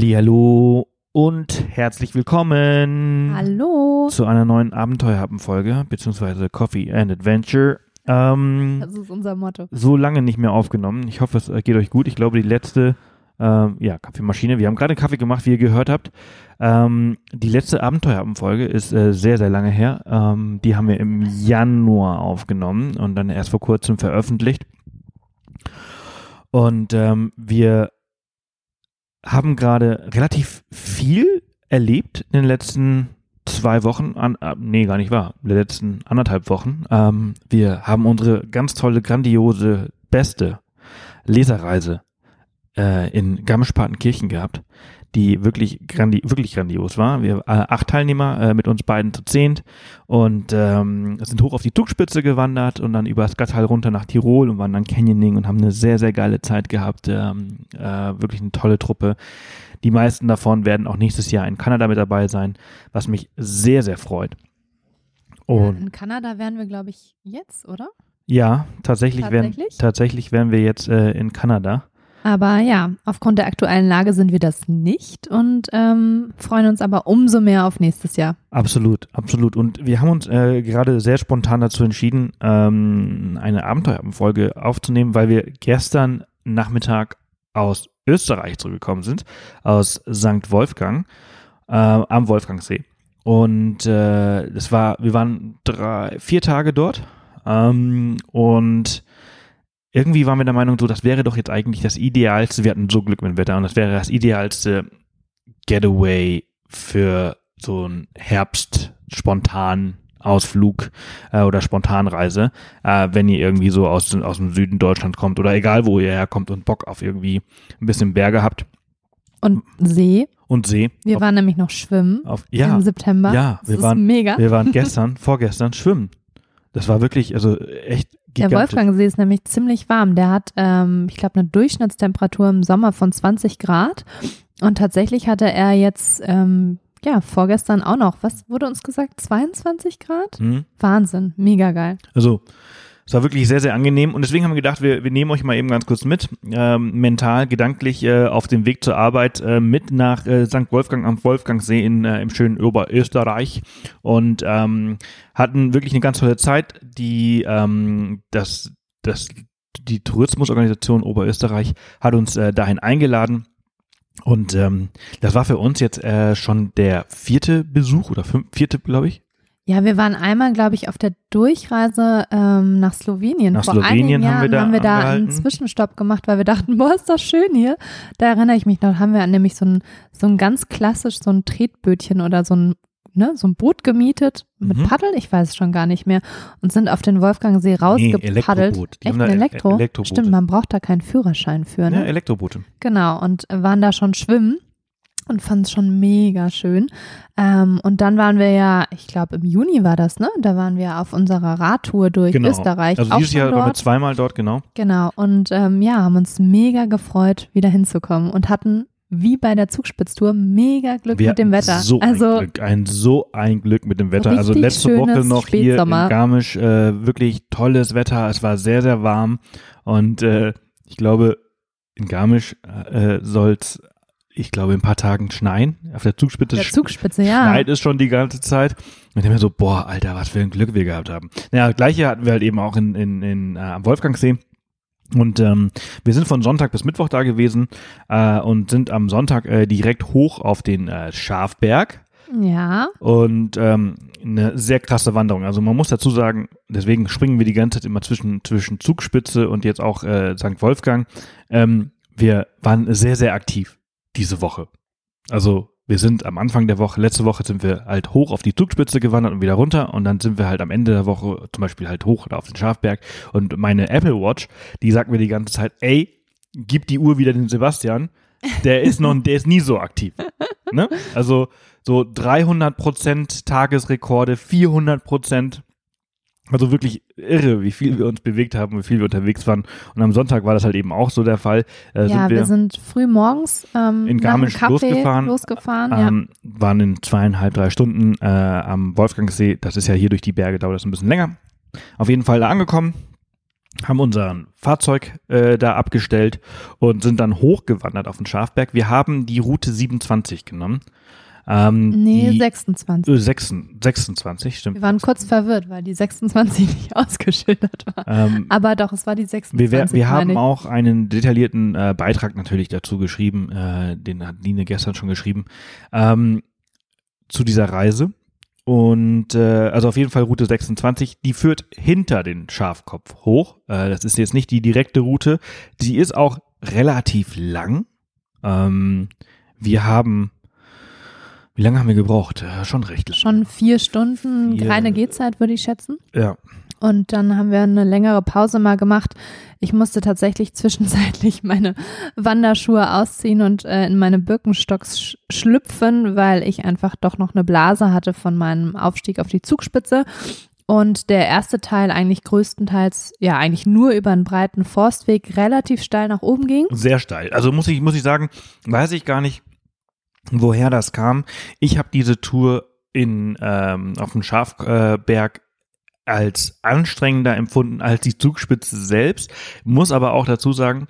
Hallo und herzlich willkommen Hallo. zu einer neuen Abenteuerhappen-Folge, beziehungsweise Coffee and Adventure. Ähm, Das ist unser Motto. so lange nicht mehr aufgenommen. Ich hoffe, es äh, geht euch gut. Ich glaube, die letzte, ähm, ja, Kaffeemaschine. Wir haben gerade Kaffee gemacht, wie ihr gehört habt. Ähm, die letzte Abenteuerhappen-Folge ist äh, sehr, sehr lange her. Ähm, die haben wir im Januar aufgenommen und dann erst vor kurzem veröffentlicht. Und ähm, wir haben gerade relativ viel erlebt in den letzten zwei Wochen, an, äh, nee, gar nicht wahr, in den letzten anderthalb Wochen. Ähm, wir haben unsere ganz tolle, grandiose, beste Leserreise äh, in Garmisch-Partenkirchen gehabt, die wirklich, grandi wirklich grandios war. Wir äh, acht Teilnehmer äh, mit uns beiden zu zehnt und ähm, sind hoch auf die Zugspitze gewandert und dann über das Gattal runter nach Tirol und waren dann Canyoning und haben eine sehr, sehr geile Zeit gehabt. Ähm, äh, wirklich eine tolle Truppe. Die meisten davon werden auch nächstes Jahr in Kanada mit dabei sein, was mich sehr, sehr freut. Ja, Und in Kanada wären wir, glaube ich, jetzt, oder? ja, tatsächlich, Werden, Tatsächlich? tatsächlich wären wir jetzt äh, in Kanada. Aber ja, aufgrund der aktuellen Lage sind wir das nicht und ähm, freuen uns aber umso mehr auf nächstes Jahr. Absolut, absolut. Und wir haben uns äh, gerade sehr spontan dazu entschieden, ähm, eine Abenteuerfolge aufzunehmen, weil wir gestern Nachmittag aus Österreich zurückgekommen sind, aus St. Wolfgang äh, am Wolfgangsee. Und äh, das war, wir waren drei, vier Tage dort ähm, und irgendwie waren wir der Meinung, so, das wäre doch jetzt eigentlich das idealste, wir hatten so Glück mit dem Wetter und das wäre das idealste Getaway für so einen Herbst spontan Ausflug äh, oder Spontanreise, äh, wenn ihr irgendwie so aus, aus dem Süden Deutschland kommt oder egal wo ihr herkommt und Bock auf irgendwie ein bisschen Berge habt Und See, und See. wir auf, waren nämlich noch schwimmen auf, ja, im September. ja, das wir ist waren- mega. wir waren gestern, vorgestern schwimmen. Das war wirklich, also echt Der gigantisch. Wolfgangsee ist nämlich ziemlich warm. Der hat, ähm, ich glaube, eine Durchschnittstemperatur im Sommer von 20 Grad. Und tatsächlich hatte er jetzt, ähm, ja, vorgestern auch noch, was wurde uns gesagt? 22 Grad? Hm? Wahnsinn, mega geil. Also, es war wirklich sehr, sehr angenehm und deswegen haben wir gedacht, wir, wir nehmen euch mal eben ganz kurz mit, ähm, mental, gedanklich äh, auf dem Weg zur Arbeit äh, mit nach äh, St. Wolfgang am Wolfgangsee in, äh, im schönen Oberösterreich und ähm, hatten wirklich eine ganz tolle Zeit. Die, ähm, das, das, die Tourismusorganisation Oberösterreich hat uns äh, dahin eingeladen. Und ähm, das war für uns jetzt äh, schon der vierte Besuch oder fünf, vierte, glaube ich. Ja, wir waren einmal, glaube ich, auf der Durchreise ähm, nach Slowenien. Nach Vor Slowenien einigen haben wir Jahren da haben wir da einen angehalten. Zwischenstopp gemacht, weil wir dachten, boah, ist das schön hier. Da erinnere ich mich noch, haben wir nämlich so ein, so ein ganz klassisch, so ein Tretbötchen oder so ein, ne, so ein Boot gemietet mit Mhm. Paddel, ich weiß es schon gar nicht mehr, und sind auf den Wolfgangsee rausgepaddelt. Elektroboot. Die Echt ein Elektro? Elektroboote. Stimmt, man braucht da keinen Führerschein für, ne? Ja, Elektroboote. Genau, und waren da schon schwimmen und fanden es schon mega schön. Ähm, und dann waren wir ja, ich glaube im Juni war das, ne? Da waren wir auf unserer Radtour durch Genau. Österreich. Also dieses Jahr waren wir zweimal dort, genau. Genau, und ähm, ja, haben uns mega gefreut, wieder hinzukommen und hatten wie bei der Zugspitztour mega Glück Wir mit dem Wetter. So also ein Glück, ein so ein Glück mit dem Wetter. Also letzte Woche noch hier in Garmisch äh, wirklich tolles Wetter. Es war sehr, sehr warm und äh, ich glaube, in Garmisch äh, soll's, ich glaube, in ein paar Tagen schneien. Auf der Zugspitze der Zugspitze, ja. schneit es schon die ganze Zeit. Und ich mir so, boah, Alter, was für ein Glück wir gehabt haben. Naja, das gleiche hatten wir halt eben auch in, in, in, äh, am Wolfgangsee. Und ähm, wir sind von Sonntag bis Mittwoch da gewesen äh, und sind am Sonntag äh, direkt hoch auf den äh, Schafberg Ja, und ähm, eine sehr krasse Wanderung. Also man muss dazu sagen, deswegen springen wir die ganze Zeit immer zwischen, zwischen Zugspitze und jetzt auch äh, St. Wolfgang. Ähm, wir waren sehr, sehr aktiv diese Woche. Also wir sind am Anfang der Woche, letzte Woche sind wir halt hoch auf die Zugspitze gewandert und wieder runter und dann sind wir halt am Ende der Woche zum Beispiel halt hoch auf den Schafberg und meine Apple Watch, die sagt mir die ganze Zeit, ey, gib die Uhr wieder den Sebastian, der ist noch, der ist nie so aktiv. Ne? Also so 300 Prozent Tagesrekorde, 400 Prozent. Also wirklich irre, wie viel wir uns bewegt haben, wie viel wir unterwegs waren. Und am Sonntag war das halt eben auch so der Fall. Äh, ja, sind wir, wir, sind früh morgens ähm, in nach dem Garmisch Kaffee losgefahren. losgefahren ja. ähm, waren in zweieinhalb, drei Stunden äh, am Wolfgangsee. Das ist ja hier durch die Berge, dauert das ein bisschen länger. Auf jeden Fall da angekommen. haben unser Fahrzeug äh, da abgestellt und sind dann hochgewandert auf den Schafberg. Wir haben die Route 27 genommen. Ähm, Nee, die, 26. äh, 26, 26, stimmt. Wir waren kurz verwirrt, weil die 26 nicht ausgeschildert war. Ähm, Aber doch, es war die 26. wir, wir, haben auch einen detaillierten äh, Beitrag natürlich dazu geschrieben, äh, den hat Line gestern schon geschrieben, ähm, zu dieser Reise. Und äh, also auf jeden Fall Route 26, die führt hinter den Schafkopf hoch. Äh, das ist jetzt nicht die direkte Route. Die ist auch relativ lang. Ähm, wir haben, wie lange haben wir gebraucht? Äh, schon recht lang. Schon vier Stunden Vier- reine Gehzeit, würde ich schätzen. Ja. Und dann haben wir eine längere Pause mal gemacht. Ich musste tatsächlich zwischenzeitlich meine Wanderschuhe ausziehen und äh, in meine Birkenstocks sch schlüpfen, weil ich einfach doch noch eine Blase hatte von meinem Aufstieg auf die Zugspitze. Und der erste Teil eigentlich größtenteils, ja, eigentlich nur über einen breiten Forstweg relativ steil nach oben ging. Sehr steil. Also muss ich, muss ich sagen, weiß ich gar nicht, woher das kam. Ich habe diese Tour in, ähm, auf dem Schafberg als anstrengender empfunden als die Zugspitze selbst. Muss aber auch dazu sagen,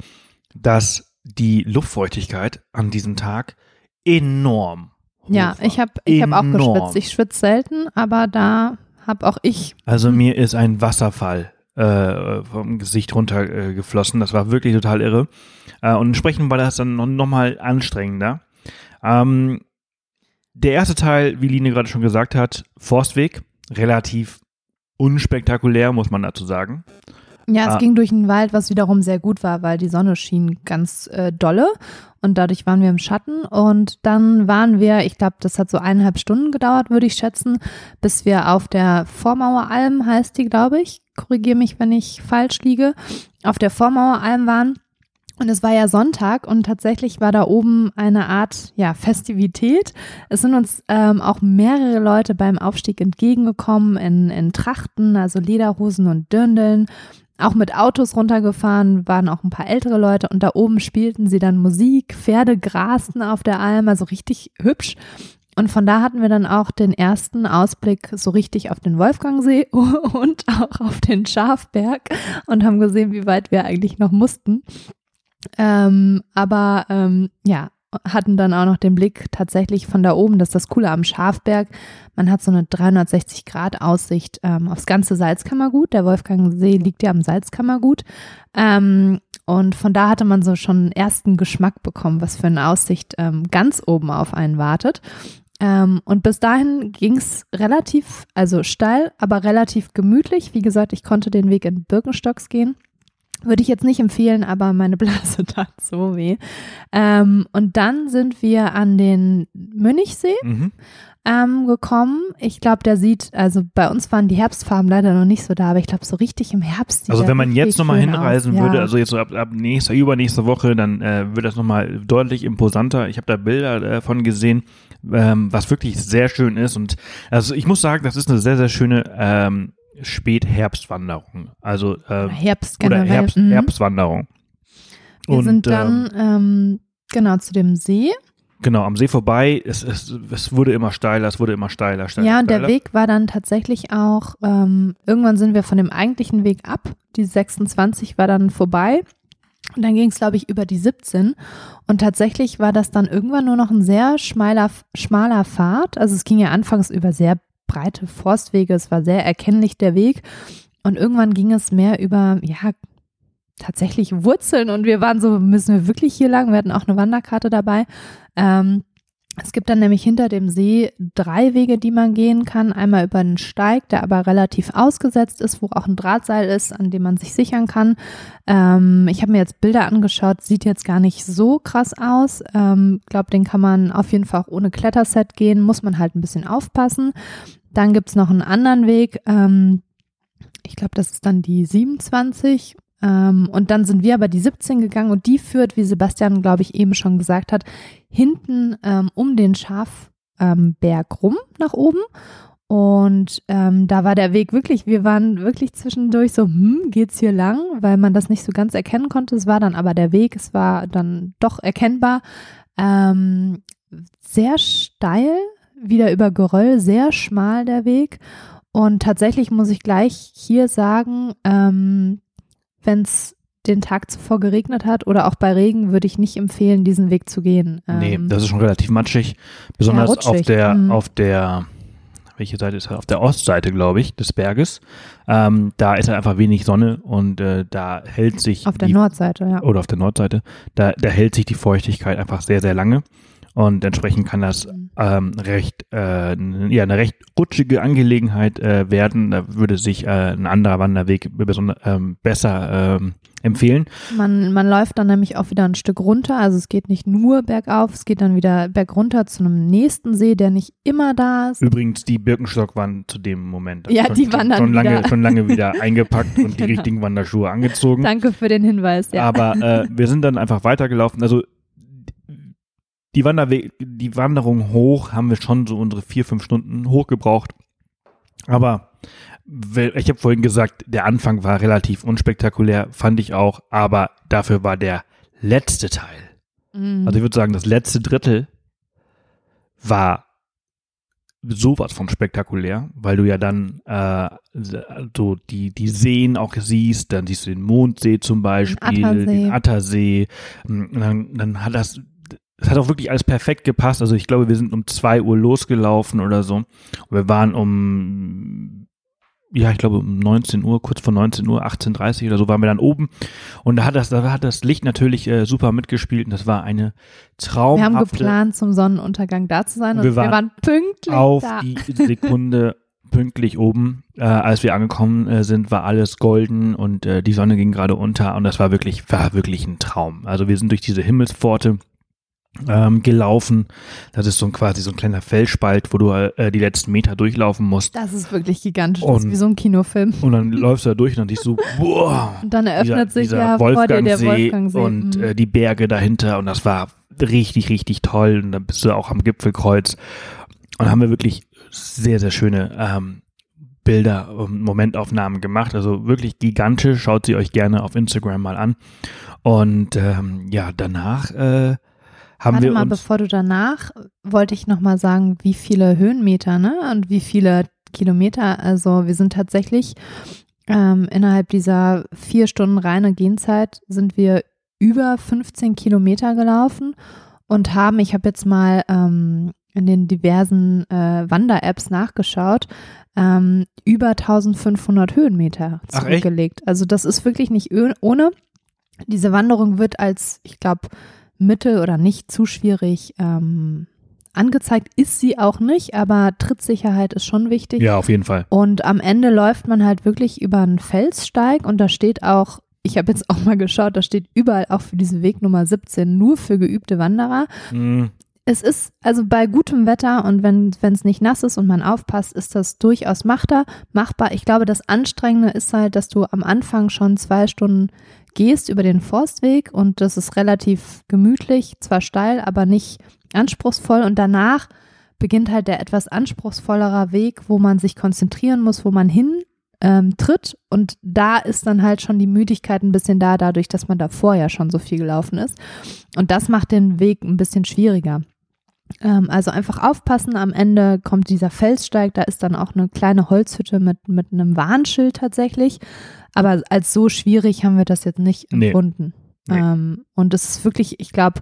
dass die Luftfeuchtigkeit an diesem Tag enorm hoch Ja, war. ich habe ich hab auch geschwitzt. Ich schwitze selten, aber da habe auch ich Also mir ist ein Wasserfall äh, vom Gesicht runtergeflossen. Äh, geflossen. das war wirklich total irre. Äh, und entsprechend war das dann noch, noch mal anstrengender. Ähm, der erste Teil, wie Line gerade schon gesagt hat, Forstweg, relativ unspektakulär, muss man dazu sagen. Ja, es Ah. ging durch den Wald, was wiederum sehr gut war, weil die Sonne schien ganz äh, dolle und dadurch waren wir im Schatten und dann waren wir, ich glaube, das hat so eineinhalb Stunden gedauert, würde ich schätzen, bis wir auf der Vormaueralm, heißt die, glaube ich, korrigiere mich, wenn ich falsch liege, auf der Vormaueralm waren. Und es war ja Sonntag und tatsächlich war da oben eine Art ja, Festivität. Es sind uns ähm, auch mehrere Leute beim Aufstieg entgegengekommen in, in Trachten, also Lederhosen und Dirndeln auch mit Autos runtergefahren, waren auch ein paar ältere Leute und da oben spielten sie dann Musik, Pferde grasten auf der Alm, also richtig hübsch. Und von da hatten wir dann auch den ersten Ausblick so richtig auf den Wolfgangsee und auch auf den Schafberg und haben gesehen, wie weit wir eigentlich noch mussten. Ähm, aber ähm, ja, hatten dann auch noch den Blick tatsächlich von da oben, das ist das Coole am Schafberg. Man hat so eine 360-Grad-Aussicht ähm, aufs ganze Salzkammergut. Der Wolfgangsee liegt ja am Salzkammergut. Ähm, und von da hatte man so schon einen ersten Geschmack bekommen, was für eine Aussicht ähm, ganz oben auf einen wartet. Ähm, und bis dahin ging es relativ, also steil, aber relativ gemütlich. Wie gesagt, ich konnte den Weg in Birkenstocks gehen. Würde ich jetzt nicht empfehlen, aber meine Blase tat so weh. Ähm, und dann sind wir an den Münchsee Mhm. ähm, gekommen. Ich glaube, der sieht, also bei uns waren die Herbstfarben leider noch nicht so da, aber ich glaube, so richtig im Herbst. Also wenn man jetzt nochmal hinreisen aus. würde, ja. also jetzt so ab, ab nächster, übernächster Woche, dann äh, wird das nochmal deutlich imposanter. Ich habe da Bilder davon gesehen, ähm, was wirklich sehr schön ist. Und also ich muss sagen, das ist eine sehr, sehr schöne ähm, Spätherbstwanderung. Also äh, Oder Herbst oder generell. Herbst, mhm. Herbstwanderung. Wir Und, sind ähm, dann ähm, genau zu dem See. Genau, am See vorbei, es, es, es wurde immer steiler, es wurde immer steiler, steiler. Ja, und der steiler. Weg war dann tatsächlich auch, ähm, irgendwann sind wir von dem eigentlichen Weg ab. Die 26 war dann vorbei. Und dann ging es, glaube ich, über die 17. Und tatsächlich war das dann irgendwann nur noch ein sehr schmaler, schmaler Pfad. Also es ging ja anfangs über sehr breite Forstwege. Es war sehr erkennlich der Weg. Und irgendwann ging es mehr über, ja, tatsächlich Wurzeln. Und wir waren so, müssen wir wirklich hier lang? Wir hatten auch eine Wanderkarte dabei. Ähm, es gibt dann nämlich hinter dem See drei Wege, die man gehen kann. Einmal über einen Steig, der aber relativ ausgesetzt ist, wo auch ein Drahtseil ist, an dem man sich sichern kann. Ähm, ich habe mir jetzt Bilder angeschaut, sieht jetzt gar nicht so krass aus. Ähm, glaube, den kann man auf jeden Fall auch ohne Kletterset gehen, muss man halt ein bisschen aufpassen. Dann gibt's noch einen anderen Weg. Ähm, ich glaube, das ist dann die 27. Ähm, und dann sind wir aber die 17 gegangen und die führt, wie Sebastian, glaube ich, eben schon gesagt hat, hinten ähm, um den Schafberg ähm, rum nach oben. Und ähm, da war der Weg wirklich, wir waren wirklich zwischendurch so, hm, geht's hier lang, weil man das nicht so ganz erkennen konnte. Es war dann aber der Weg, es war dann doch erkennbar. Ähm, sehr steil, wieder über Geröll, sehr schmal der Weg. Und tatsächlich muss ich gleich hier sagen, ähm, wenn es den Tag zuvor geregnet hat oder auch bei Regen würde ich nicht empfehlen, diesen Weg zu gehen. nee, Ähm, das ist schon relativ matschig. Besonders auf rutschig, der, mhm. auf der, welche Seite ist das? Auf der Ostseite, glaube ich, des Berges. Ähm, da ist halt einfach wenig Sonne und äh, da hält sich auf der die, Nordseite, ja. oder auf der Nordseite, da, da hält sich die Feuchtigkeit einfach sehr, sehr lange. Und entsprechend kann das Mhm. ähm, recht, äh, ja, eine recht rutschige Angelegenheit äh, werden. Da würde sich äh, ein anderer Wanderweg ähm, besser ähm, empfehlen. Man, man läuft dann nämlich auch wieder ein Stück runter. Also es geht nicht nur bergauf, es geht dann wieder bergunter zu einem nächsten See, der nicht immer da ist. Übrigens, die Birkenstock waren zu dem Moment Ja, schon, die waren dann schon, lange, wieder- schon lange wieder eingepackt und die Genau. richtigen Wanderschuhe angezogen. Danke für den Hinweis, ja. Aber äh, wir sind dann einfach weitergelaufen. Also die, Wanderweg, die Wanderung hoch haben wir schon so unsere vier, fünf Stunden hochgebraucht. Aber ich habe vorhin gesagt, der Anfang war relativ unspektakulär, fand ich auch. Aber dafür war der letzte Teil Mhm. also ich würde sagen, das letzte Drittel war sowas von spektakulär, weil du ja dann äh, so die, die Seen auch siehst, dann siehst du den Mondsee zum Beispiel, Attersee. den Attersee, und dann, dann hat das, es hat auch wirklich alles perfekt gepasst, also ich glaube, wir sind um zwei Uhr losgelaufen oder so, und wir waren um ja, ich glaube um 19 Uhr, kurz vor 19 Uhr, 18.30 oder so waren wir dann oben und da hat das, da hat das Licht natürlich äh, super mitgespielt und das war eine wir haben geplant, zum Sonnenuntergang da zu sein und Wir wir waren waren, pünktlich auf da. die Sekunde pünktlich oben. Äh, als wir angekommen äh, sind, war alles golden und äh, die Sonne ging gerade unter und das war wirklich, war wirklich ein Traum. Also wir sind durch diese Himmelspforte ähm, gelaufen. Das ist so ein quasi so ein kleiner Felsspalt, wo du äh, die letzten Meter durchlaufen musst. Das ist wirklich gigantisch. Das ist Und- wie so ein Kinofilm. Und dann läufst du da durch und dann siehst du, boah, Und dann eröffnet sich dieser ja vor dir der Wolfgangsee Wolfgangsee. und Mhm. äh, die Berge dahinter und das war richtig, richtig toll und dann bist du auch am Gipfelkreuz und haben wir wirklich sehr, sehr schöne ähm, Bilder und Momentaufnahmen gemacht, also wirklich gigantisch, schaut sie euch gerne auf Instagram mal an und ähm, ja, danach äh, haben Warte wir mal, uns bevor du danach, wollte ich nochmal sagen, wie viele Höhenmeter, ne? Und wie viele Kilometer. Also wir sind tatsächlich ähm, innerhalb dieser vier Stunden reine Gehenzeit sind wir über 15 Kilometer gelaufen und haben, ich habe jetzt mal ähm, in den diversen äh, Wander-Apps nachgeschaut, ähm, über 1500 Höhenmeter Ach, zurückgelegt. Also das ist wirklich nicht ohne. Diese Wanderung wird als, ich glaube, mittel oder nicht zu schwierig ähm, angezeigt. Ist sie auch nicht, aber Trittsicherheit ist schon wichtig. ja, auf jeden Fall. Und am Ende läuft man halt wirklich über einen Felssteig und da steht auch, ich habe jetzt auch mal geschaut, da steht überall auch für diese Weg Nummer 17 nur für geübte Wanderer. Mhm. Es ist also bei gutem Wetter und wenn es nicht nass ist und man aufpasst, ist das durchaus machbar. machbar. Ich glaube, das Anstrengende ist halt, dass du am Anfang schon zwei Stunden gehst über den Forstweg und das ist relativ gemütlich, zwar steil, aber nicht anspruchsvoll und danach beginnt halt der etwas anspruchsvollerer Weg, wo man sich konzentrieren muss, wo man hin ähm, tritt und da ist dann halt schon die Müdigkeit ein bisschen da, dadurch, dass man davor ja schon so viel gelaufen ist und das macht den Weg ein bisschen schwieriger. Ähm, also einfach aufpassen, am Ende kommt dieser Felssteig, da ist dann auch eine kleine Holzhütte mit, mit einem Warnschild tatsächlich. Aber als so schwierig haben wir das jetzt nicht Nee. empfunden. Nee. Ähm, und es ist wirklich, ich glaube,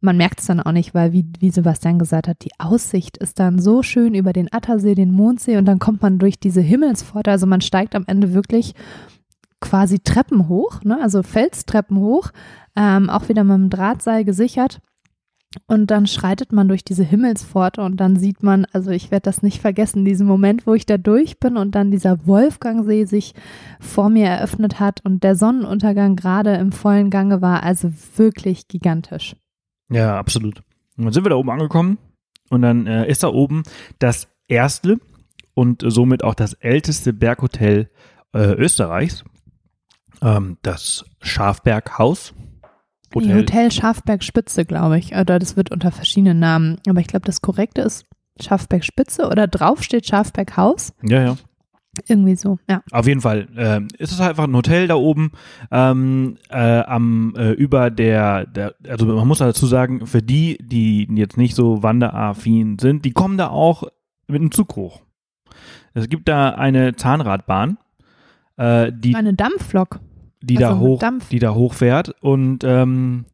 man merkt es dann auch nicht, weil wie, wie Sebastian gesagt hat, die Aussicht ist dann so schön über den Attersee, den Mondsee und dann kommt man durch diese Himmelspforte. Also man steigt am Ende wirklich quasi Treppen hoch, ne? also Felstreppen hoch, ähm, auch wieder mit einem Drahtseil gesichert. Und dann schreitet man durch diese Himmelspforte und dann sieht man, also ich werde das nicht vergessen, diesen Moment, wo ich da durch bin und dann dieser Wolfgangsee sich vor mir eröffnet hat und der Sonnenuntergang gerade im vollen Gange war, also wirklich gigantisch. Ja, absolut. Und dann sind wir da oben angekommen und dann äh, ist da oben das erste und somit auch das älteste Berghotel äh, Österreichs, ähm, das Schafberghaus. Hotel, Hotel Schafberg Spitze, glaube ich. Oder das wird unter verschiedenen Namen. Aber ich glaube, das korrekte ist Schafberg Spitze oder drauf steht Schafberg Haus. Ja, ja. Irgendwie so, ja. Auf jeden Fall ähm, ist es halt einfach ein Hotel da oben ähm, äh, am äh, über der, der also man muss dazu sagen für die die jetzt nicht so wanderaffin sind die kommen da auch mit dem Zug hoch es gibt da eine Zahnradbahn äh, die Eine Dampflok. Die Also da hoch, die da hochfährt und ähm,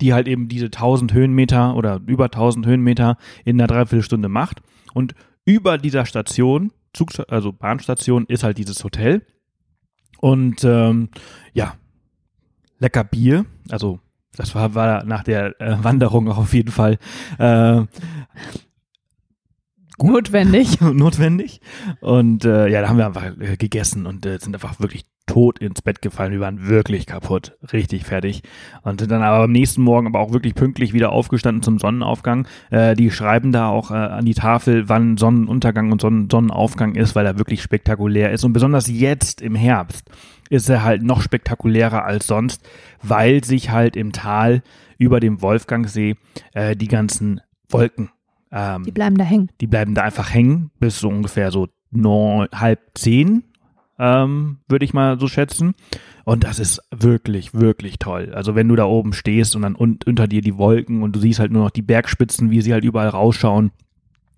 die halt eben diese 1000 Höhenmeter oder über 1000 Höhenmeter in einer Dreiviertelstunde macht. Und über dieser Station, Zug, also Bahnstation, ist halt dieses Hotel. Und ähm, ja, lecker Bier. Also das war, war nach der äh, Wanderung auf jeden Fall äh, Notwendig. notwendig. Und äh, ja, da haben wir einfach äh, gegessen und äh, sind einfach wirklich tot ins Bett gefallen. Wir waren wirklich kaputt, richtig fertig. Und sind dann aber am nächsten Morgen aber auch wirklich pünktlich wieder aufgestanden zum Sonnenaufgang. Äh, die schreiben da auch äh, an die Tafel, wann Sonnenuntergang und Sonnen Sonnenaufgang ist, weil er wirklich spektakulär ist. Und besonders jetzt im Herbst ist er halt noch spektakulärer als sonst, weil sich halt im Tal über dem Wolfgangsee äh, die ganzen Wolken ähm, Die bleiben da hängen. die bleiben da einfach hängen bis so ungefähr so neun, halb zehn, ähm, würde ich mal so schätzen. Und das ist wirklich, wirklich toll. Also wenn du da oben stehst und dann un unter dir die Wolken und du siehst halt nur noch die Bergspitzen, wie sie halt überall rausschauen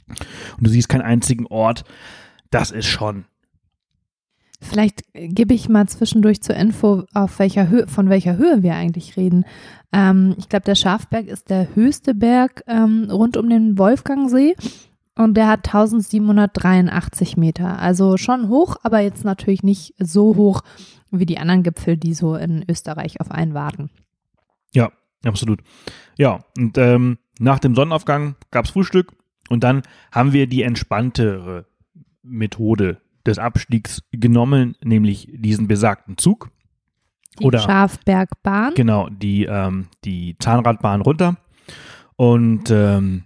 und du siehst keinen einzigen Ort, das ist schon. Vielleicht gebe ich mal zwischendurch zur Info, auf welcher Höhe, von welcher Höhe wir eigentlich reden. Ähm, ich glaube, der Schafberg ist der höchste Berg ähm, rund um den Wolfgangsee und der hat 1783 Meter. Also schon hoch, aber jetzt natürlich nicht so hoch wie die anderen Gipfel, die so in Österreich auf einen warten. Ja, absolut. Ja, und ähm, nach dem Sonnenaufgang gab's Frühstück und dann haben wir die entspanntere Methode des Abstiegs genommen, nämlich diesen besagten Zug. Die Oder- Schafbergbahn. Genau, die, ähm, die Zahnradbahn runter. Und ähm,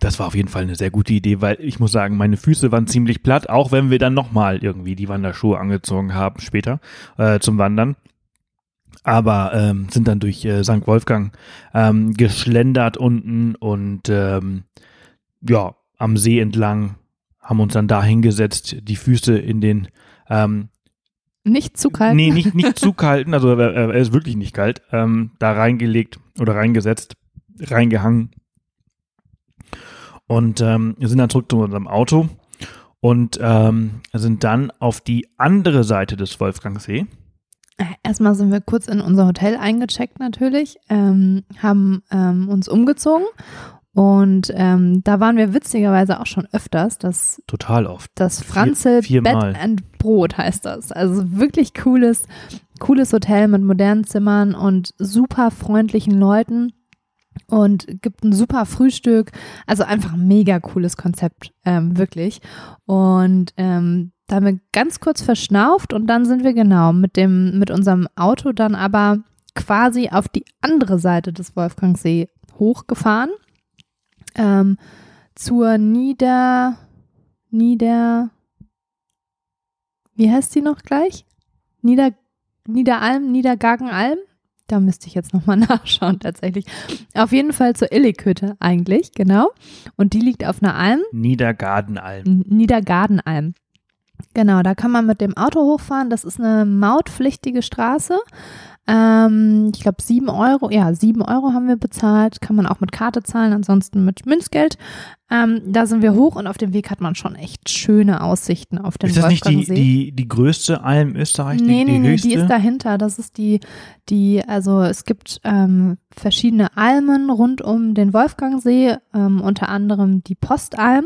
das war auf jeden Fall eine sehr gute Idee, weil ich muss sagen, meine Füße waren ziemlich platt, auch wenn wir dann nochmal irgendwie die Wanderschuhe angezogen haben später äh, zum Wandern. Aber ähm, sind dann durch äh, St. Wolfgang ähm, geschlendert unten und ähm, ja, am See entlang, haben uns dann da hingesetzt, die Füße in den ähm, Nicht zu kalt. Nee, nicht, nicht zu kalten, also er, er ist wirklich nicht kalt. Ähm, da reingelegt oder reingesetzt, reingehangen. Und ähm, wir sind dann zurück zu unserem Auto und ähm, sind dann auf die andere Seite des Wolfgangsee. Erstmal sind wir kurz in unser Hotel eingecheckt natürlich, ähm, haben ähm, uns umgezogen und ähm, da waren wir witzigerweise auch schon öfters. Das, Total oft. das Franzel vier Bed and Brot heißt das. Also wirklich cooles, cooles Hotel mit modernen Zimmern und super freundlichen Leuten und gibt ein super Frühstück. Also einfach ein mega cooles Konzept, ähm, wirklich. Und ähm, da haben wir ganz kurz verschnauft und dann sind wir genau mit dem, mit unserem Auto dann aber quasi auf die andere Seite des Wolfgangsee hochgefahren. Ähm, zur Nieder, Nieder, wie heißt die noch gleich? Nieder, Niederalm, Niedergagenalm? Da müsste ich jetzt nochmal nachschauen, tatsächlich. Auf jeden Fall zur Illikhütte eigentlich, genau. Und die liegt auf einer Alm, Niedergardenalm. Niedergardenalm. Genau, da kann man mit dem Auto hochfahren. Das ist eine mautpflichtige Straße. Ähm, ich glaube, sieben Euro, ja, sieben Euro haben wir bezahlt. Kann man auch mit Karte zahlen, ansonsten mit Münzgeld. Ähm, da sind wir hoch und auf dem Weg hat man schon echt schöne Aussichten auf den Ist das nicht die, die, die größte Alm Österreichs? Nee, die, nee, die nee, die ist dahinter. Das ist die, die, also es gibt ähm, verschiedene Almen rund um den Wolfgangsee, ähm, unter anderem die Postalm.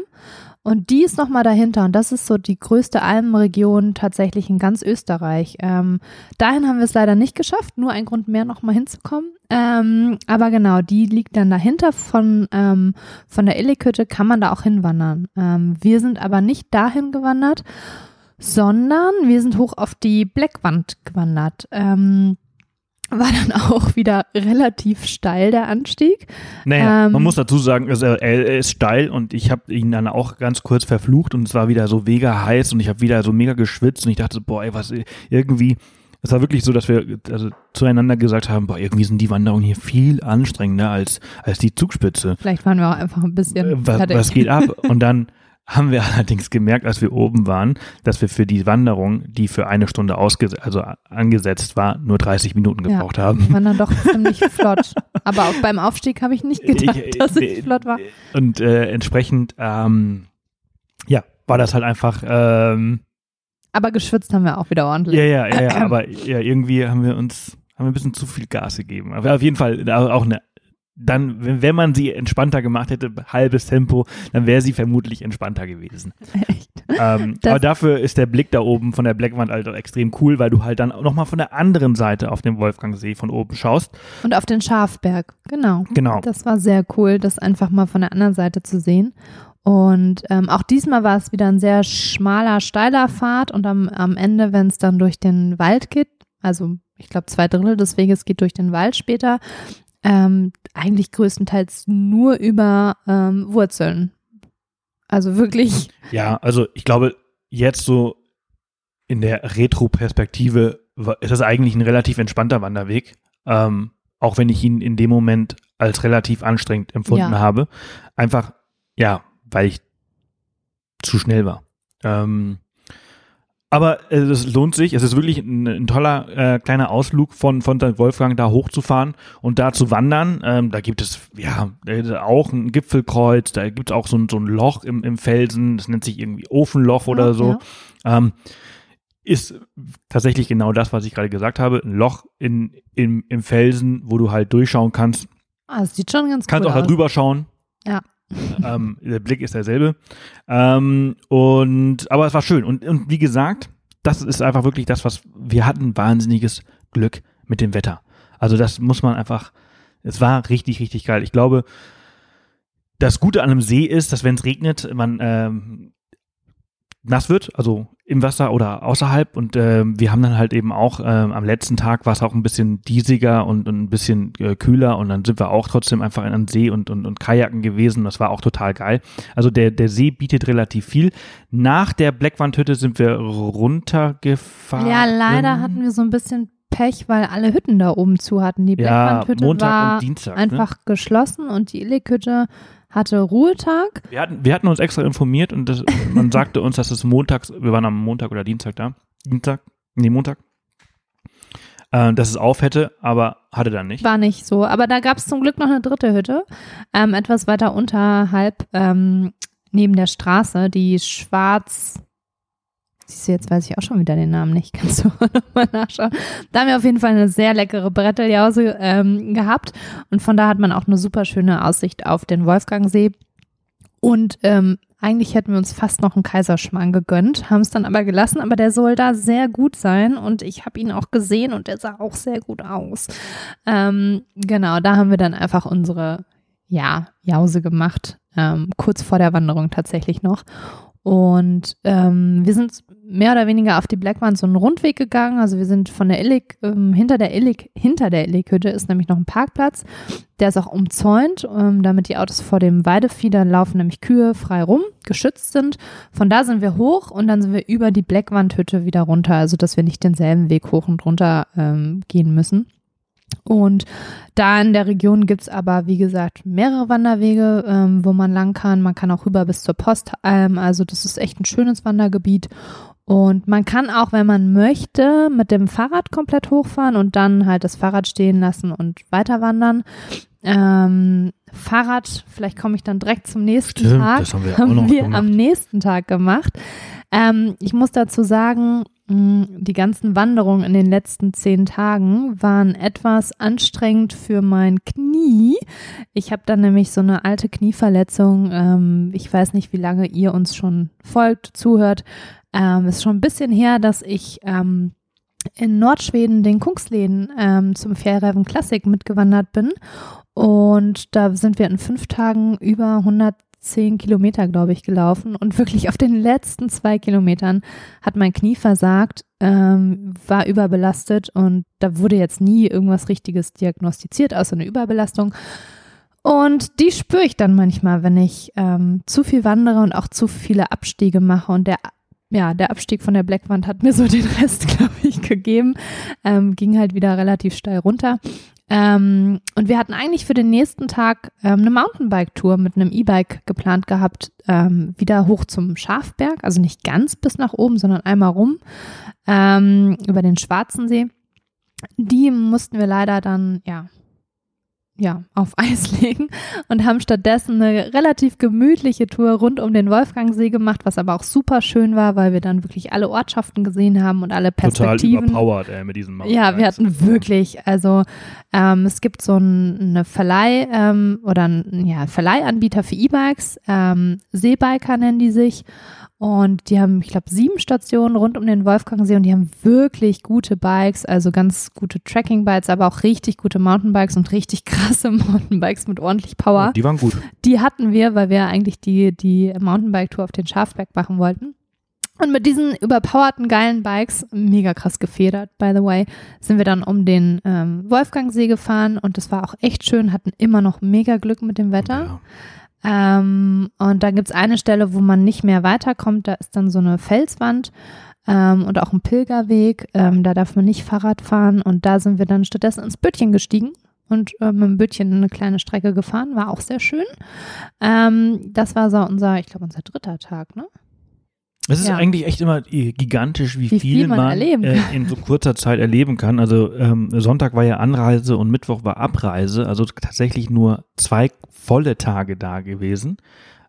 Und die ist nochmal dahinter. Und das ist so die größte Almenregion tatsächlich in ganz Österreich. Ähm, dahin haben wir es leider nicht geschafft. Nur ein Grund mehr, nochmal hinzukommen. Ähm, aber genau, die liegt dann dahinter. Von, ähm, von der Illikhütte kann man da auch hinwandern. Ähm, wir sind aber nicht dahin gewandert, sondern wir sind hoch auf die Blackwand gewandert. Ähm, war dann auch wieder relativ steil der Anstieg. Naja, Ähm, man muss dazu sagen, also er, ist steil und ich habe ihn dann auch ganz kurz verflucht und es war wieder so mega heiß und ich habe wieder so mega geschwitzt und ich dachte, boah, ey, was irgendwie, es war wirklich so, dass wir also zueinander gesagt haben, boah, irgendwie sind die Wanderungen hier viel anstrengender als, als die Zugspitze. Vielleicht waren wir auch einfach ein bisschen Äh, was, was geht ab? Und dann haben wir allerdings gemerkt, als wir oben waren, dass wir für die Wanderung, die für eine Stunde also angesetzt war, nur 30 Minuten Ja. gebraucht haben. War dann doch ziemlich flott. Aber auch beim Aufstieg habe ich nicht gedacht, Ich- dass äh, ich flott war. Und äh, entsprechend, ähm, ja, war das halt einfach, ähm, Aber geschwitzt haben wir auch wieder ordentlich. Ja, ja, ja, ja aber ja, irgendwie haben wir uns, haben wir ein bisschen zu viel Gas gegeben. Aber auf jeden Fall auch eine dann, wenn man sie entspannter gemacht hätte, halbes Tempo, dann wäre sie vermutlich entspannter gewesen. Echt? Ähm, aber dafür ist der Blick da oben von der Blackwand halt auch extrem cool, weil du halt dann nochmal von der anderen Seite auf den Wolfgangsee von oben schaust. Und auf den Schafberg, genau. Genau. Das war sehr cool, das einfach mal von der anderen Seite zu sehen. Und ähm, auch diesmal war es wieder ein sehr schmaler, steiler Pfad und am, am Ende, wenn es dann durch den Wald geht, also ich glaube zwei Drittel des Weges geht durch den Wald später, ähm, eigentlich größtenteils nur über ähm, Wurzeln. Also wirklich. Ja, also ich glaube, jetzt so in der Retro-Perspektive ist das eigentlich ein relativ entspannter Wanderweg. Ähm, auch wenn ich ihn in dem Moment als relativ anstrengend empfunden ja. habe. Einfach, ja, weil ich zu schnell war. Ähm, aber es lohnt sich. Es ist wirklich ein, ein toller äh, kleiner Ausflug von, von St. Wolfgang da hochzufahren und da zu wandern. Ähm, da gibt es ja auch ein Gipfelkreuz, da gibt es auch so ein, so ein Loch im, im Felsen, das nennt sich irgendwie Ofenloch oder ja, so. Ja. Ähm, ist tatsächlich genau das, was ich gerade gesagt habe. Ein Loch in, in, im Felsen, wo du halt durchschauen kannst. Ah, das sieht schon ganz Kannst cool auch da drüber schauen. Ja ähm, der Blick ist derselbe. Ähm, und, aber es war schön. Und, und wie gesagt, das ist einfach wirklich das, was wir hatten, wahnsinniges Glück mit dem Wetter. Also das muss man einfach, es war richtig, richtig geil. Ich glaube, das Gute an einem See ist, dass wenn es regnet, man ähm, nass wird, also im Wasser oder außerhalb. Und äh, wir haben dann halt eben auch äh, am letzten Tag war es auch ein bisschen diesiger und, und ein bisschen äh, kühler und dann sind wir auch trotzdem einfach in einem See und, und, und Kajaken gewesen. Das war auch total geil. Also der, der See bietet relativ viel. Nach der Blackwandhütte sind wir runtergefahren. Ja, leider hatten wir so ein bisschen Pech, weil alle Hütten da oben zu hatten. Die Blackwandhütte ja, war Dienstag, ne? einfach ne? geschlossen und die Illikhütte hatte Ruhetag. Wir hatten, wir hatten uns extra informiert und das, man sagte uns, dass es montags, wir waren am Montag oder Dienstag da, Dienstag, nee, Montag, äh, dass es auf hätte, aber hatte dann nicht. War nicht so, aber da gab es zum Glück noch eine dritte Hütte, ähm, etwas weiter unterhalb, ähm, neben der Straße, die schwarz, Siehst du, jetzt weiß ich auch schon wieder den Namen nicht. Kannst du nochmal nachschauen. Da haben wir auf jeden Fall eine sehr leckere Bretteljause ähm, gehabt. Und von da hat man auch eine super schöne Aussicht auf den Wolfgangsee. Und ähm, eigentlich hätten wir uns fast noch einen Kaiserschmarrn gegönnt, haben es dann aber gelassen. Aber der soll da sehr gut sein. Und ich habe ihn auch gesehen und der sah auch sehr gut aus. Ähm, genau, da haben wir dann einfach unsere ja, Jause gemacht. Ähm, kurz vor der Wanderung tatsächlich noch. Und ähm, wir sind mehr oder weniger auf die Blackwand so einen Rundweg gegangen. Also wir sind von der Illig, ähm, hinter der Illig, hinter der Illig-Hütte ist nämlich noch ein Parkplatz. Der ist auch umzäunt, ähm, damit die Autos vor dem Weidevieh, da laufen nämlich Kühe frei rum, geschützt sind. Von da sind wir hoch und dann sind wir über die Blackwand-Hütte wieder runter, also dass wir nicht denselben Weg hoch und runter ähm, gehen müssen. Und da in der Region gibt es aber, wie gesagt, mehrere Wanderwege, ähm, wo man lang kann. Man kann auch rüber bis zur Post. Ähm, also das ist echt ein schönes Wandergebiet. Und man kann auch, wenn man möchte, mit dem Fahrrad komplett hochfahren und dann halt das Fahrrad stehen lassen und weiter wandern. Ähm, Fahrrad, vielleicht komme ich dann direkt zum nächsten Stimmt, Tag. Das haben wir, haben auch noch wir gemacht. am nächsten Tag gemacht. Ähm, ich muss dazu sagen, die ganzen Wanderungen in den letzten zehn Tagen waren etwas anstrengend für mein Knie. Ich habe dann nämlich so eine alte Knieverletzung. Ähm, ich weiß nicht, wie lange ihr uns schon folgt, zuhört. Ähm, ist schon ein bisschen her, dass ich ähm, in Nordschweden den Kungsläden ähm, zum Fjällräven Classic mitgewandert bin. Und da sind wir in fünf Tagen über 100 zehn Kilometer, glaube ich, gelaufen und wirklich auf den letzten zwei Kilometern hat mein Knie versagt, ähm, war überbelastet und da wurde jetzt nie irgendwas Richtiges diagnostiziert, außer eine Überbelastung. Und die spüre ich dann manchmal, wenn ich ähm, zu viel wandere und auch zu viele Abstiege mache und der ja, der Abstieg von der Blackwand hat mir so den Rest, glaube ich, gegeben. Ähm, ging halt wieder relativ steil runter. Ähm, und wir hatten eigentlich für den nächsten Tag ähm, eine Mountainbike-Tour mit einem E-Bike geplant gehabt, ähm, wieder hoch zum Schafberg, also nicht ganz bis nach oben, sondern einmal rum ähm, über den Schwarzen See. Die mussten wir leider dann, ja, ja, auf Eis legen und haben stattdessen eine relativ gemütliche Tour rund um den Wolfgangsee gemacht, was aber auch super schön war, weil wir dann wirklich alle Ortschaften gesehen haben und alle Perspektiven. Total überpowered ey, mit diesem Ja, wir hatten wirklich, also ähm, es gibt so ein, eine Verleih ähm, oder ein ja, Verleihanbieter für E-Bikes, ähm, Seebiker nennen die sich und die haben, ich glaube, sieben Stationen rund um den Wolfgangsee und die haben wirklich gute Bikes, also ganz gute Tracking-Bikes, aber auch richtig gute Mountainbikes und richtig krasse Mountainbikes mit ordentlich Power. Die waren gut. Die hatten wir, weil wir eigentlich die, die Mountainbike-Tour auf den Schafberg machen wollten. Und mit diesen überpowerten, geilen Bikes, mega krass gefedert, by the way, sind wir dann um den ähm, Wolfgangsee gefahren und das war auch echt schön, hatten immer noch mega Glück mit dem Wetter. Ja. Ähm, und da gibt's eine Stelle, wo man nicht mehr weiterkommt. Da ist dann so eine Felswand ähm, und auch ein Pilgerweg. Ähm, da darf man nicht Fahrrad fahren. Und da sind wir dann stattdessen ins Böttchen gestiegen und äh, mit dem Böttchen eine kleine Strecke gefahren. War auch sehr schön. Ähm, das war so unser, ich glaube, unser dritter Tag, ne? Es ist Ja. eigentlich echt immer äh, gigantisch, wie, Wie viel, viel man man, äh, in so kurzer Zeit erleben kann. Also ähm, Sonntag war ja Anreise und Mittwoch war Abreise, also tatsächlich nur zwei volle Tage da gewesen.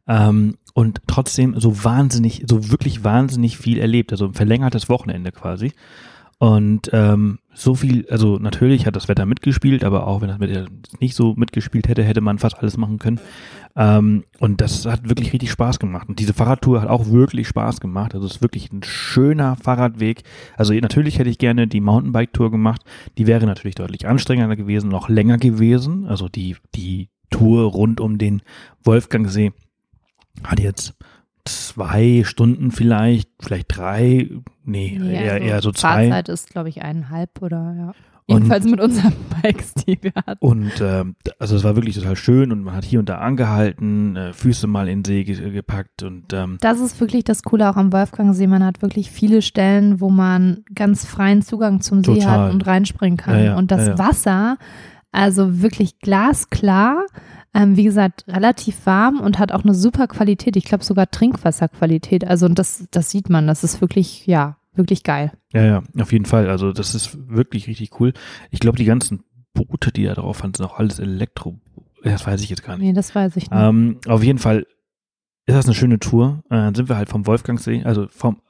Ähm, und trotzdem so wahnsinnig, so wirklich wahnsinnig viel erlebt. Also ein verlängertes Wochenende quasi. Und ähm, so viel, also natürlich hat das Wetter mitgespielt, aber auch wenn das Wetter nicht so mitgespielt hätte, hätte man fast alles machen können. Ähm, und das hat wirklich richtig Spaß gemacht. Und diese Fahrradtour hat auch wirklich Spaß gemacht. Also es ist wirklich ein schöner Fahrradweg. Also natürlich hätte ich gerne die Mountainbike-Tour gemacht. Die wäre natürlich deutlich anstrengender gewesen, noch länger gewesen. Also die, die Tour rund um den Wolfgangsee hat jetzt zwei Stunden vielleicht, vielleicht drei, nee, Nee, eher, also eher so zwei. Fahrzeit ist, glaube ich, eineinhalb oder ja. Und- Jedenfalls mit unseren Bikes, die wir hatten. Und ähm, also es war wirklich total schön und man hat hier und da angehalten, äh, Füße mal in den See ge gepackt und ähm, Das ist wirklich das Coole auch am Wolfgangsee. Man hat wirklich viele Stellen, wo man ganz freien Zugang zum See Total. hat und reinspringen kann. Ja, ja, und das ja. Wasser, also wirklich glasklar, ähm, wie gesagt, relativ warm und hat auch eine super Qualität. Ich glaube sogar Trinkwasserqualität. Also und das, das sieht man. Das ist wirklich, ja, wirklich geil. ja, ja, auf jeden Fall. Also das ist wirklich richtig cool. Ich glaube, die ganzen Boote, die da drauf waren, sind auch alles Elektro. Das weiß ich jetzt gar nicht. Nee, das weiß ich nicht. Ähm, auf jeden Fall ist das eine schöne Tour. Äh, dann sind wir halt vom Wolfgangsee, also vom,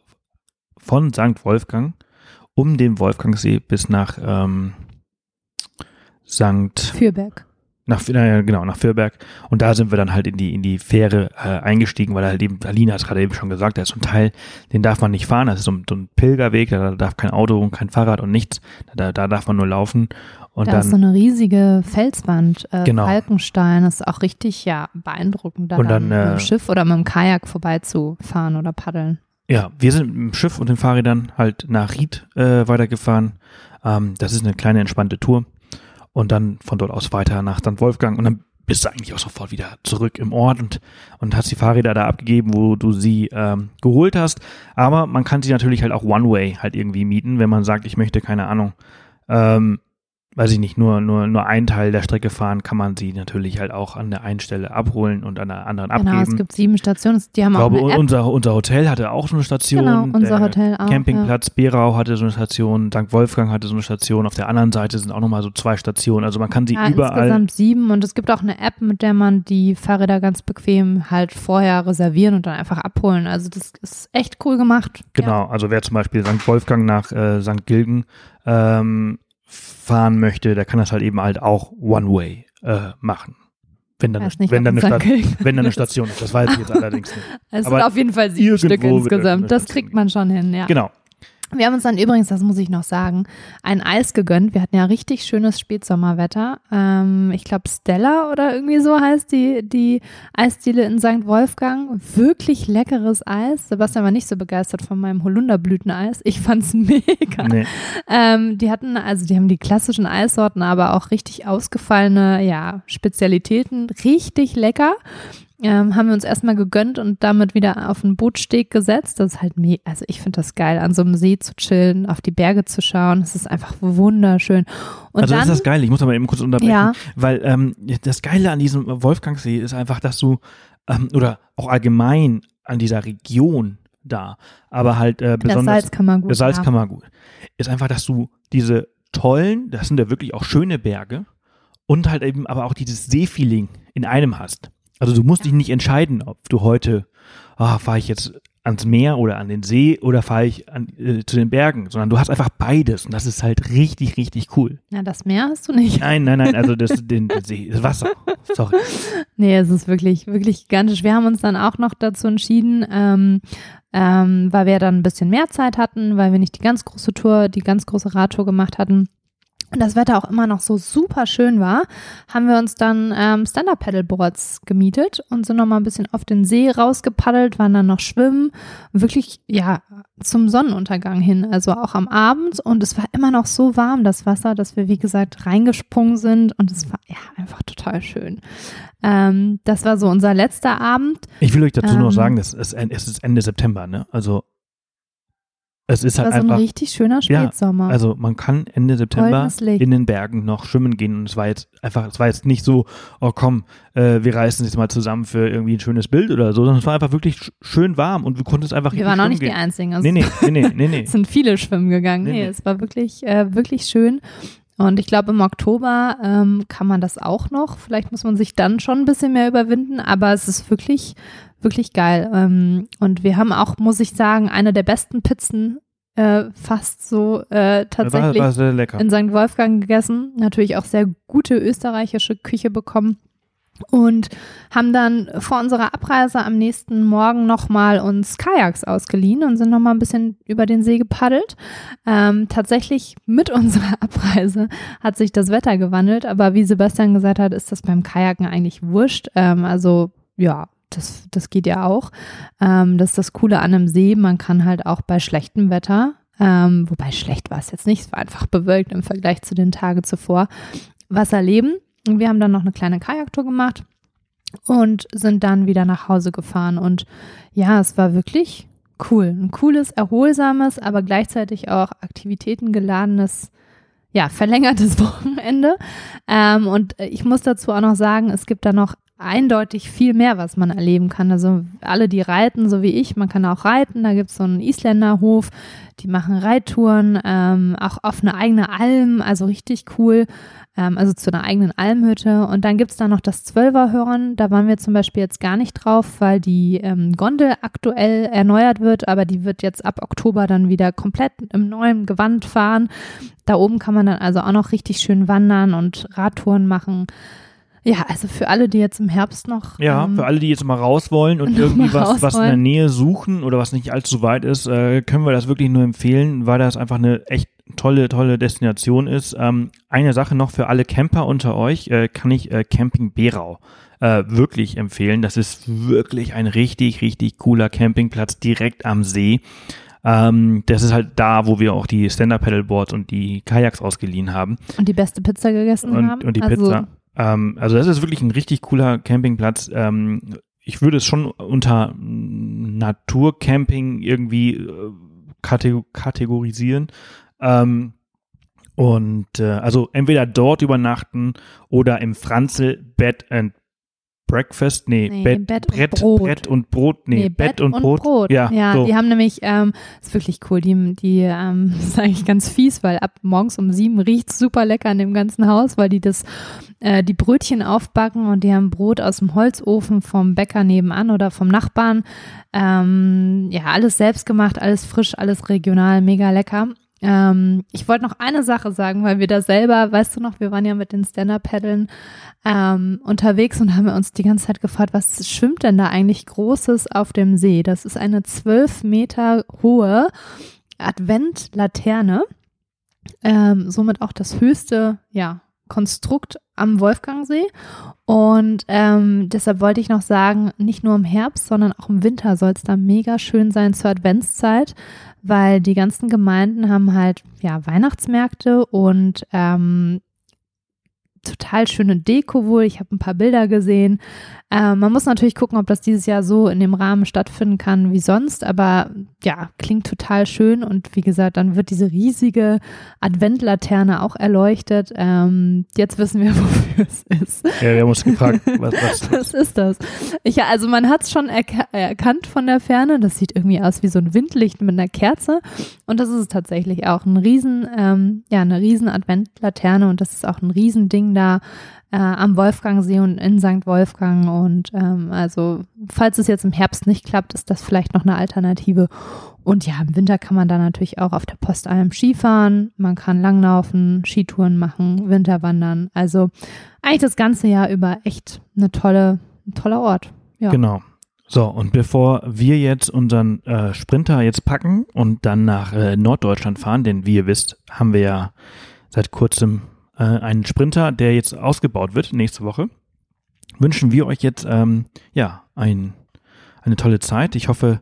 von St. Wolfgang um den Wolfgangsee bis nach ähm, St. Fürberg. Nach, naja, genau, nach Fürberg. Und da sind wir dann halt in die, in die Fähre äh, eingestiegen, weil halt eben, Alina hat es gerade eben schon gesagt, da ist so ein Teil, den darf man nicht fahren. Das ist so ein, so ein Pilgerweg, da darf kein Auto und kein Fahrrad und nichts. Da, da darf man nur laufen. Und da ist so dann, eine riesige Felswand, äh, Genau. Falkenstein. Das ist auch richtig, ja, beeindruckend, da Und dann, dann, mit äh, dem Schiff oder mit dem Kajak vorbeizufahren oder paddeln. ja, wir sind mit dem Schiff und den Fahrrädern halt nach Ried äh, weitergefahren. Ähm, das ist eine kleine entspannte Tour. Und dann von dort aus weiter nach St. Wolfgang. Und dann bist du eigentlich auch sofort wieder zurück im Ort und, und hast die Fahrräder da abgegeben, wo du sie ähm, geholt hast. Aber man kann sie natürlich halt auch One-Way halt irgendwie mieten, wenn man sagt, ich möchte, keine Ahnung, ähm, weiß ich nicht, nur, nur, nur einen Teil der Strecke fahren, kann man sie natürlich halt auch an der einen Stelle abholen und an der anderen Genau, es abgeben. gibt sieben Stationen. Die haben ich auch glaube, eine App. unser, unser Hotel hatte auch so eine Station. Genau, unser Hotel auch. Campingplatz Berau hatte so eine Station, St. Wolfgang hatte so eine Station. Auf der anderen Seite sind auch nochmal so zwei Stationen. Also man kann sie Ja, überall. insgesamt sieben und es gibt auch eine App, mit der man die Fahrräder ganz bequem halt vorher reservieren und dann einfach abholen. Also das ist echt cool gemacht. Genau, also wer zum Beispiel St. Wolfgang nach äh, St. Gilgen ähm, fahren möchte, der kann das halt eben halt auch One-Way äh, machen. Wenn dann, nicht, wenn, dann eine in Stadt, St. Gilgen wenn dann eine. Station ist. Das weiß ich jetzt allerdings nicht. Es aber sind auf jeden Fall sieben Stück insgesamt. Das kriegt man schon hin, ja. Genau. Wir haben uns dann übrigens, das muss ich noch sagen, ein Eis gegönnt. Wir hatten ja richtig schönes Spätsommerwetter. Ähm, ich glaube Stella oder irgendwie so heißt die, die Eisdiele in St. Wolfgang. Wirklich leckeres Eis. Sebastian war nicht so begeistert von meinem Holunderblüteneis. Ich fand's mega. Nee. Ähm, die hatten, also die haben die klassischen Eissorten, aber auch richtig ausgefallene, ja, Spezialitäten. Richtig lecker. Ähm, haben wir uns erstmal gegönnt und damit wieder auf den Bootsteg gesetzt. Das ist halt me also ich finde das geil, an so einem See zu chillen, auf die Berge zu schauen. Das ist einfach wunderschön. Und also dann, das ist das Geile, ich muss aber eben kurz unterbrechen, Ja. weil ähm, das Geile an diesem Wolfgangsee ist einfach, dass du, ähm, oder auch allgemein an dieser Region da, aber halt äh, das besonders Salzkammergut. der Salzkammergut, ist einfach, dass du diese tollen, das sind ja wirklich auch schöne Berge und halt eben aber auch dieses Seefeeling in einem hast. Also du musst dich nicht entscheiden, ob du heute, ah, fahre ich jetzt ans Meer oder an den See oder fahre ich an, äh, zu den Bergen, sondern du hast einfach beides und das ist halt richtig, richtig cool. Ja, das Meer hast du nicht. Nein, nein, nein, also das, den, den See, das Wasser. Sorry. Nee, es ist wirklich, wirklich gigantisch. Wir haben uns dann auch noch dazu entschieden, ähm, ähm, weil wir dann ein bisschen mehr Zeit hatten, weil wir nicht die ganz große Tour, die ganz große Radtour gemacht hatten und das Wetter auch immer noch so super schön war, haben wir uns dann ähm, Stand-Up-Paddleboards gemietet und sind nochmal ein bisschen auf den See rausgepaddelt, waren dann noch schwimmen, wirklich, ja, zum Sonnenuntergang hin, also auch am Abend und es war immer noch so warm, das Wasser, dass wir, wie gesagt, reingesprungen sind und es war ja einfach total schön. Ähm, das war so unser letzter Abend. Ich will euch dazu Ähm, noch sagen, das ist, es ist Ende September, ne? Also es ist halt war so ein einfach, richtig schöner Ja, Spätsommer. also man kann Ende September in den Bergen noch schwimmen gehen und es war jetzt einfach, es war jetzt nicht so, oh komm, äh, wir reißen uns jetzt mal zusammen für irgendwie ein schönes Bild oder so, sondern es war einfach wirklich sch schön warm und du konntest einfach wir waren auch nicht die gehen. Einzigen. Also nee, nee, nee, nee, nee. Es sind viele schwimmen gegangen. Nee, Nee, nee. es war wirklich, äh, wirklich schön. Und ich glaube, im Oktober ähm, kann man das auch noch. Vielleicht muss man sich dann schon ein bisschen mehr überwinden, aber es ist wirklich, wirklich geil. Ähm, und wir haben auch, muss ich sagen, eine der besten Pizzen äh, fast so äh, tatsächlich War, war in St. Wolfgang gegessen. Natürlich auch sehr gute österreichische Küche bekommen. Und haben dann vor unserer Abreise am nächsten Morgen nochmal uns Kajaks ausgeliehen und sind nochmal ein bisschen über den See gepaddelt. Ähm, tatsächlich mit unserer Abreise hat sich das Wetter gewandelt, aber wie Sebastian gesagt hat, ist das beim Kajaken eigentlich wurscht. Ähm, also ja, das, das geht ja auch. Ähm, das ist das Coole an einem See. Man kann halt auch bei schlechtem Wetter, ähm, wobei schlecht war es jetzt nicht, es war einfach bewölkt im Vergleich zu den Tagen zuvor, was erleben. Und wir haben dann noch eine kleine Kajaktour gemacht und sind dann wieder nach Hause gefahren. Und ja, es war wirklich cool. Ein cooles, erholsames, aber gleichzeitig auch aktivitetengeladenes, ja, verlängertes Wochenende. Ähm, und ich muss dazu auch noch sagen, es gibt da noch eindeutig viel mehr, was man erleben kann. Also alle, die reiten, so wie ich, man kann auch reiten. Da gibt es so einen Isländerhof, die machen Reittouren, ähm, auch auf eine eigene Alm, also richtig cool. Ähm, also zu einer eigenen Almhütte. Und dann gibt es da noch das Zwölferhören. Da waren wir zum Beispiel jetzt gar nicht drauf, weil die ähm, Gondel aktuell erneuert wird, aber die wird jetzt ab Oktober dann wieder komplett im neuen Gewand fahren. Da oben kann man dann also auch noch richtig schön wandern und Radtouren machen. Ja, also für alle, die jetzt im Herbst noch. Ja, ähm, für alle, die jetzt mal raus wollen und irgendwie was, was in der. Nähe suchen oder was nicht allzu weit ist, äh, können wir das wirklich nur empfehlen, weil das einfach eine echt tolle, tolle Destination ist. Ähm, eine Sache noch für alle Camper unter euch, äh, kann ich äh, Camping Berau äh, wirklich empfehlen. Das ist wirklich ein richtig, richtig cooler Campingplatz direkt am See. Ähm, das ist halt da, wo wir auch die Stand-Up-Paddleboards und die Kajaks ausgeliehen haben Und die beste Pizza gegessen und, haben. und die also, Pizza. Ähm, also das ist wirklich ein richtig cooler Campingplatz. Ähm, ich würde es schon unter Naturcamping irgendwie äh, kate kategorisieren. Ähm, und äh, also entweder dort übernachten oder im Franzel Bed and Breakfast, nee, Nee, Bett, Bett und Brett, Brot. Brett und Brot, nee, Nee, Bett, und, Brot. Ja, Ja, so. die haben nämlich, ähm, ist wirklich cool, die, die ähm, ist eigentlich ganz fies, weil ab morgens um sieben riecht super lecker in dem ganzen Haus, weil die das, äh, die Brötchen aufbacken und die haben Brot aus dem Holzofen vom Bäcker nebenan oder vom Nachbarn. Ähm, ja, alles selbst gemacht, alles frisch, alles regional, mega lecker. Ähm, ich wollte noch eine Sache sagen, weil wir da selber, weißt du noch, wir waren ja mit den Stand-Up-Paddeln ähm, unterwegs und haben uns die ganze Zeit gefragt, was schwimmt denn da eigentlich Großes auf dem See? Das ist eine zwölf Meter hohe Adventlaterne, ähm, somit auch das höchste, ja, Konstrukt am Wolfgangsee. Und ähm, deshalb wollte ich noch sagen, nicht nur im Herbst, sondern auch im Winter soll es da mega schön sein zur Adventszeit, weil die ganzen Gemeinden haben halt ja Weihnachtsmärkte und ähm, total schöne Deko wohl. Ich habe ein paar Bilder gesehen. Ähm, man muss natürlich gucken, ob das dieses Jahr so in dem Rahmen stattfinden kann wie sonst, aber ja, klingt total schön und wie gesagt, dann wird diese riesige Adventlaterne auch erleuchtet. Ähm, jetzt wissen wir, wofür es ist. Ja, wir haben uns gefragt, was, was, Was ist das? Ich, also man hat es schon erka erkannt von der Ferne. Das sieht irgendwie aus wie so ein Windlicht mit einer Kerze. Und das ist es tatsächlich auch. Ein riesen, ähm, ja, eine riesen Adventlaterne und das ist auch ein Riesending. Da äh, am Wolfgangsee und in St. Wolfgang. Und ähm, also, falls es jetzt im Herbst nicht klappt, ist das vielleicht noch eine Alternative. Und ja, im Winter kann man da natürlich auch auf der Postalm Skifahren. Man kann langlaufen, Skitouren machen, Winterwandern. Also eigentlich das ganze Jahr über echt eine tolle, ein toller Ort. Ja. Genau. So, und bevor wir jetzt unseren äh, Sprinter jetzt packen und dann nach äh, Norddeutschland fahren, denn wie ihr wisst, haben wir ja seit kurzem äh, einen Sprinter, der jetzt ausgebaut wird nächste Woche, wünschen wir euch jetzt ähm, ja ein, eine tolle Zeit. Ich hoffe,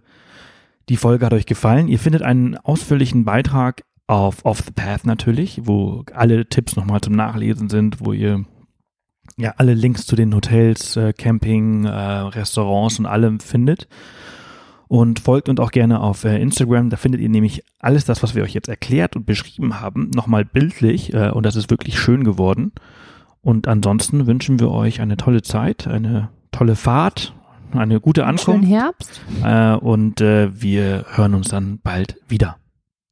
die Folge hat euch gefallen. Ihr findet einen ausführlichen Beitrag auf Off the Path natürlich, wo alle Tipps nochmal zum Nachlesen sind, wo ihr ja alle Links zu den Hotels, äh, Camping, äh, Restaurants und allem findet. Und folgt uns auch gerne auf äh, Instagram. Da findet ihr nämlich alles das, was wir euch jetzt erklärt und beschrieben haben, nochmal bildlich. Äh, und das ist wirklich schön geworden. Und ansonsten wünschen wir euch eine tolle Zeit, eine tolle Fahrt, eine gute Ankunft. Schönen Herbst. Äh, und wir hören uns dann bald wieder.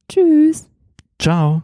Tschüss. Ciao.